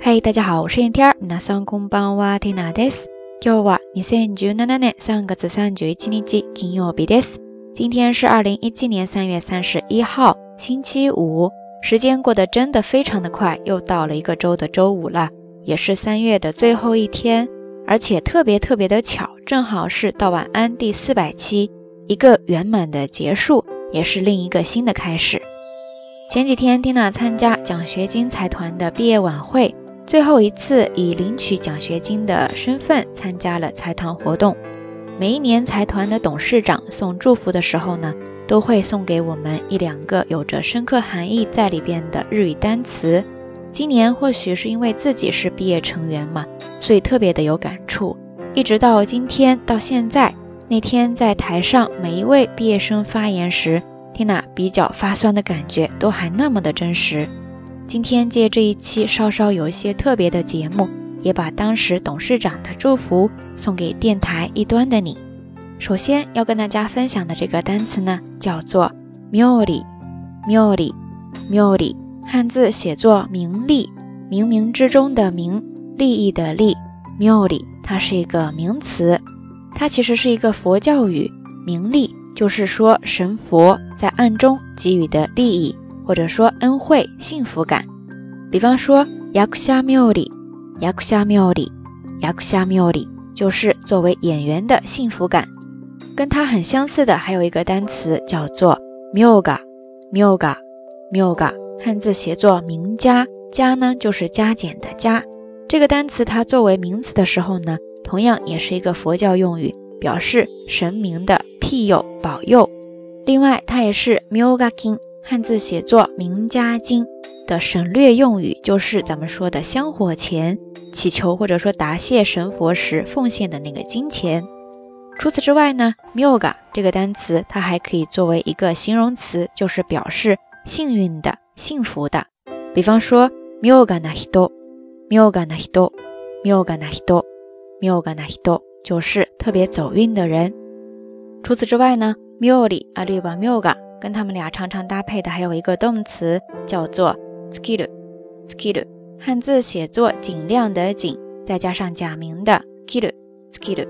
嗨，大家好，我是燕天儿。皆さんこんばんは、ティナです。今日は二千十七年三月三十一日、金曜日です。今天是二零一七年三月三十一号，星期五。时间过得真的非常的快，又到了一个周的周五了，也是三月的最后一天，而且特别特别的巧，正好是到晚安第四百期，一个圆满的结束，也是另一个新的开始。前几天，蒂娜参加奖学金财团的毕业晚会， 最后一次以领取奖学金的身份参加了财团活动。每一年财团的董事长送祝福的时候呢，都会送给我们一两个有着深刻含义在里边的日语单词。今年或许是因为自己是毕业成员嘛，所以特别的有感触。一直到今天到现在，那天在台上每一位毕业生发言时。缇娜比较发酸的感觉都还那么的真实。今天借这一期稍稍有一些特别的节目，也把当时董事长的祝福送给电台一端的你。首先要跟大家分享的这个单词呢，叫做“妙理”，妙理，妙理，汉字写作“名利”，冥冥之中的“冥”，利益的“利”，妙理，它是一个名词，它其实是一个佛教语，名利。就是说，神佛在暗中给予的利益，或者说恩惠、幸福感。比方说，ヤクシャミ里，ヤクシャミ里，ヤクシャミ里，就是作为演员的幸福感。跟它很相似的还有一个单词叫做ミョガ，ミョガ，ミョガ，汉字写作名加，加呢就是加减的加。这个单词它作为名词的时候呢，同样也是一个佛教用语，表示神明的。庇佑保佑，另外它也是 Myoga King 汉字写作名家经的省略用语，就是咱们说的香火钱，祈求或者说答谢神佛时奉献的那个金钱。除此之外呢，“mioga” 这个单词它还可以作为一个形容词，就是表示幸运的、幸福的。比方说，“mioga na hito”，“mioga na hito”，“mioga na hito”，“mioga na hito 就是特别走运的人。除此之外呢，mioli 啊，利瓦 mioga，跟他们俩常常搭配的还有一个动词叫做 skill，skill，汉字写作尽量的尽，再加上假名的 kill，skill，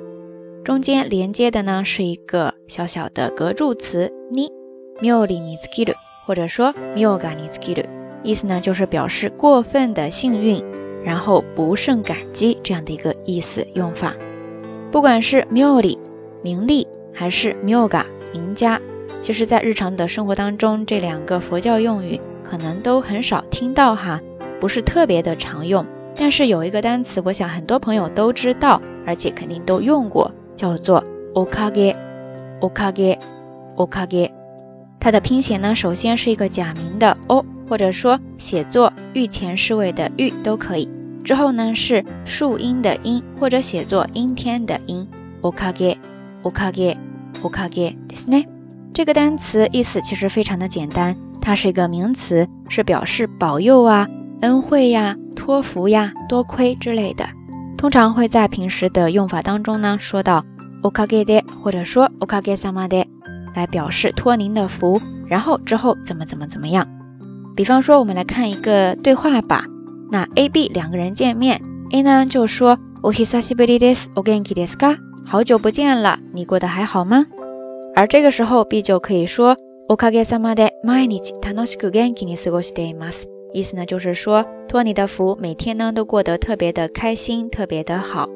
中间连接的呢是一个小小的格助词 ni，mioli ni skill，或者说 mioga ni skill，意思呢就是表示过分的幸运，然后不胜感激这样的一个意思用法。不管是 mioli 名利。还是 myoga 名家，其实，在日常的生活当中，这两个佛教用语可能都很少听到哈，不是特别的常用。但是有一个单词，我想很多朋友都知道，而且肯定都用过，叫做 okage，okage，okage。它的拼写呢，首先是一个假名的 o，或者说写作御前侍卫的御都可以。之后呢是树荫的荫，或者写作阴天的阴，okage，okage。おかげですね。 这个单词意思其实非常的简单，它是一个名词，是表示保佑啊、恩惠呀、托福呀、多亏之类的。通常会在平时的用法当中呢，说到おかげで，或者说おかげさまで，来表示托您的福，然后之后怎么怎么怎么样。比方说，我们来看一个对话吧。那 A、B 两个人见面，A 呢就说お久しぶりです、お元気ですか？好久不见了，你过得还好吗？ 而这个时候，B 就可以说おかげさまで毎日楽しく元気に過ごしています。意思呢就是说，托你的福，每天呢都过得特别的开心，特别的好。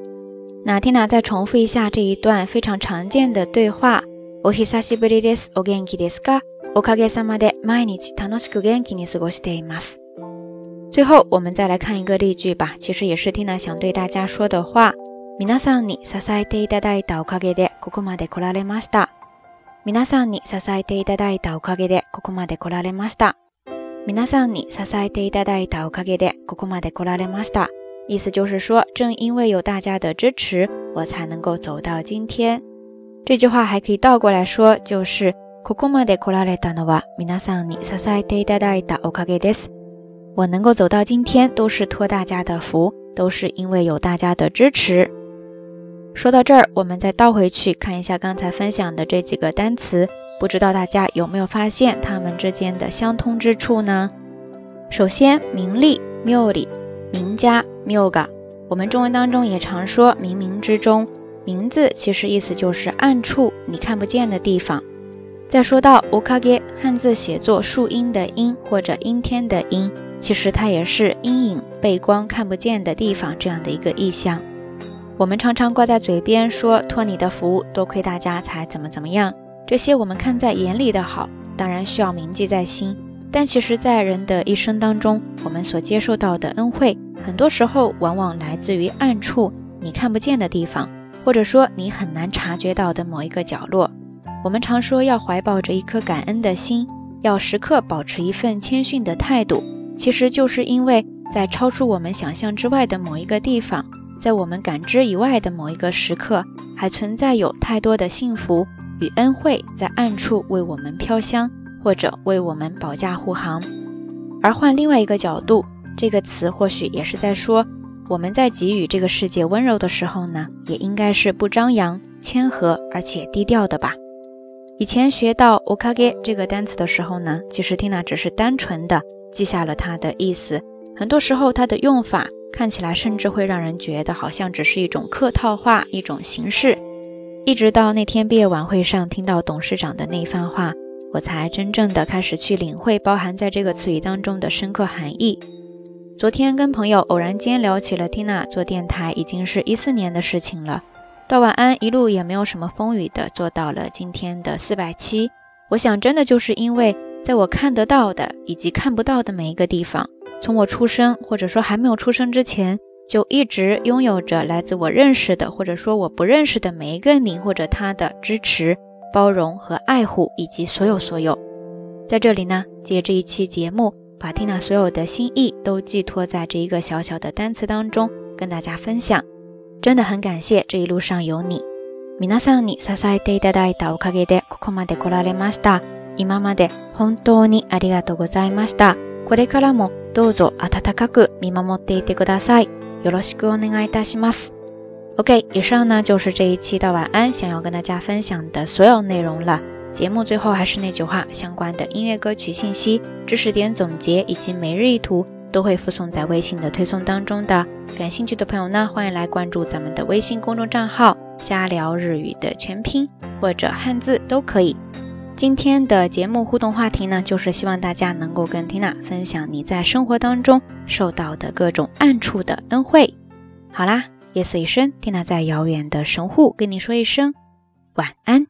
那 Tina 再重复一下这一段非常常见的对话：お久しぶりです。お元気ですか？おかげさまで毎日楽しく元気に過ごしています。最后，我们再来看一个例句吧，其实也是 Tina 想对大家说的话。皆さんに支えていただいたおかげでここまで来られました。 皆さんに支えていただいたおかげでここまで来られました。皆さんに支えていただいたおかげでここまで来られました。意思就是说，正因为有大家的支持，我才能够走到今天。这句话还可以倒过来说，就是ここまで来られたのは皆さんに支えていただいたおかげです。我能够走到今天，都是托大家的福，都是因为有大家的支持。说到这儿，我们再倒回去看一下刚才分享的这几个单词，不知道大家有没有发现它们之间的相通之处呢？首先，名利 （mioli） 名家 Myoga，我们中文当中也常说冥冥之中，名字其实意思就是暗处你看不见的地方。再说到 Okage，汉字写作树荫的荫或者阴天的阴，其实它也是阴影、背光、看不见的地方这样的一个意象。我们常常挂在嘴边说托你的福，多亏大家才怎么怎么样，这些我们看在眼里的好，当然需要铭记在心。但其实，在人的一生当中，我们所接受到的恩惠，很多时候往往来自于暗处你看不见的地方，或者说你很难察觉到的某一个角落。我们常说要怀抱着一颗感恩的心，要时刻保持一份谦逊的态度，其实就是因为在超出我们想象之外的某一个地方，在我们感知以外的某一个时刻，还存在有太多的幸福与恩惠在暗处为我们飘香。或者为我们保驾护航，而换另外一个角度，这个词或许也是在说，我们在给予这个世界温柔的时候呢，也应该是不张扬、谦和而且低调的吧。以前学到 okage 这个单词的时候呢，其实 Tina 只是单纯的记下了它的意思，很多时候它的用法看起来甚至会让人觉得好像只是一种客套话、一种形式。一直到那天毕业晚会上听到董事长的那番话。我才真正的开始去领会包含在这个词语当中的深刻含义。昨天跟朋友偶然间聊起了 Tina 做电台，已经是一四年的事情了。到晚安一路也没有什么风雨的做到了今天的四百期。我想真的就是因为在我看得到的以及看不到的每一个地方，从我出生或者说还没有出生之前，就一直拥有着来自我认识的或者说我不认识的每一个你或者他的支持。包容和爱护，以及所有所有，在这里呢，借这一期节目，把 Tina 所有的心意都寄托在这一个小小的单词当中，跟大家分享。真的很感谢这一路上有你。皆さんに支えていただいたおかげでここまで来られました。今まで本当にありがとうございました。これからも どうぞ温かく見守っていてください。よろしくお願いいたします。OK，以上呢就是这一期的晚安想要跟大家分享的所有内容了。节目最后还是那句话，相关的音乐歌曲信息、知识点总结以及每日一图都会附送在微信的推送当中的。感兴趣的朋友呢，欢迎来关注咱们的微信公众账号“瞎聊日语”的全拼或者汉字都可以。 今天的节目互动话题呢，就是希望大家能够跟缇娜分享你在生活当中受到的各种暗处的恩惠。好啦。夜色已深，缇娜在遥远的神户跟你说一声晚安。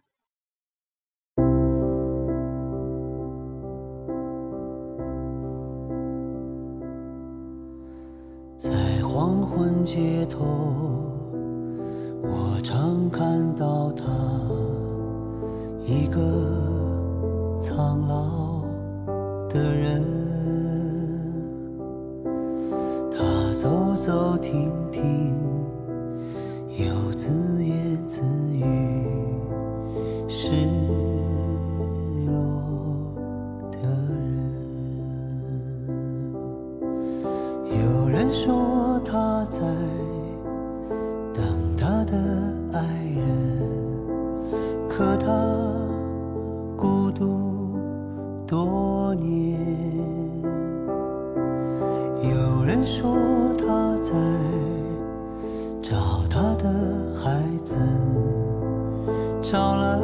在黄昏街头，我常看到他，一个的人，他走走停停。又自言自语，是说他在。找他的孩子，找了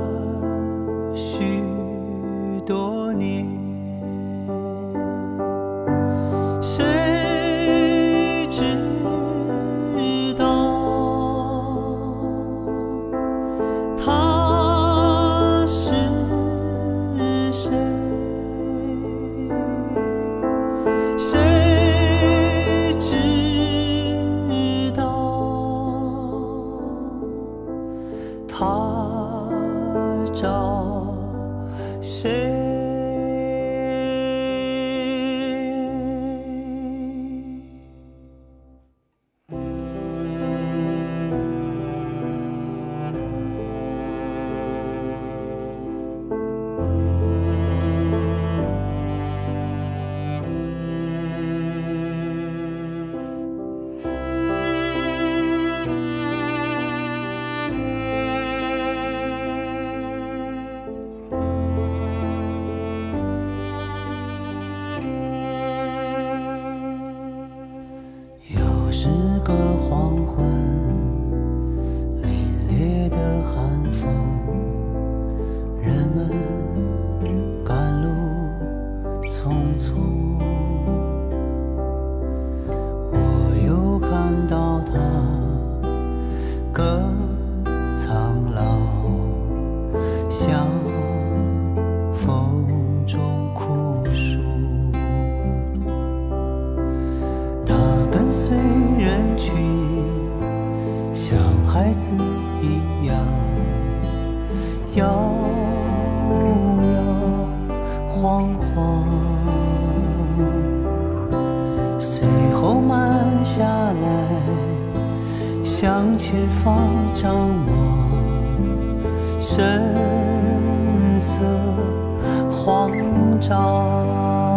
和黄昏。随后，慢下来，向前方张望，神色慌张。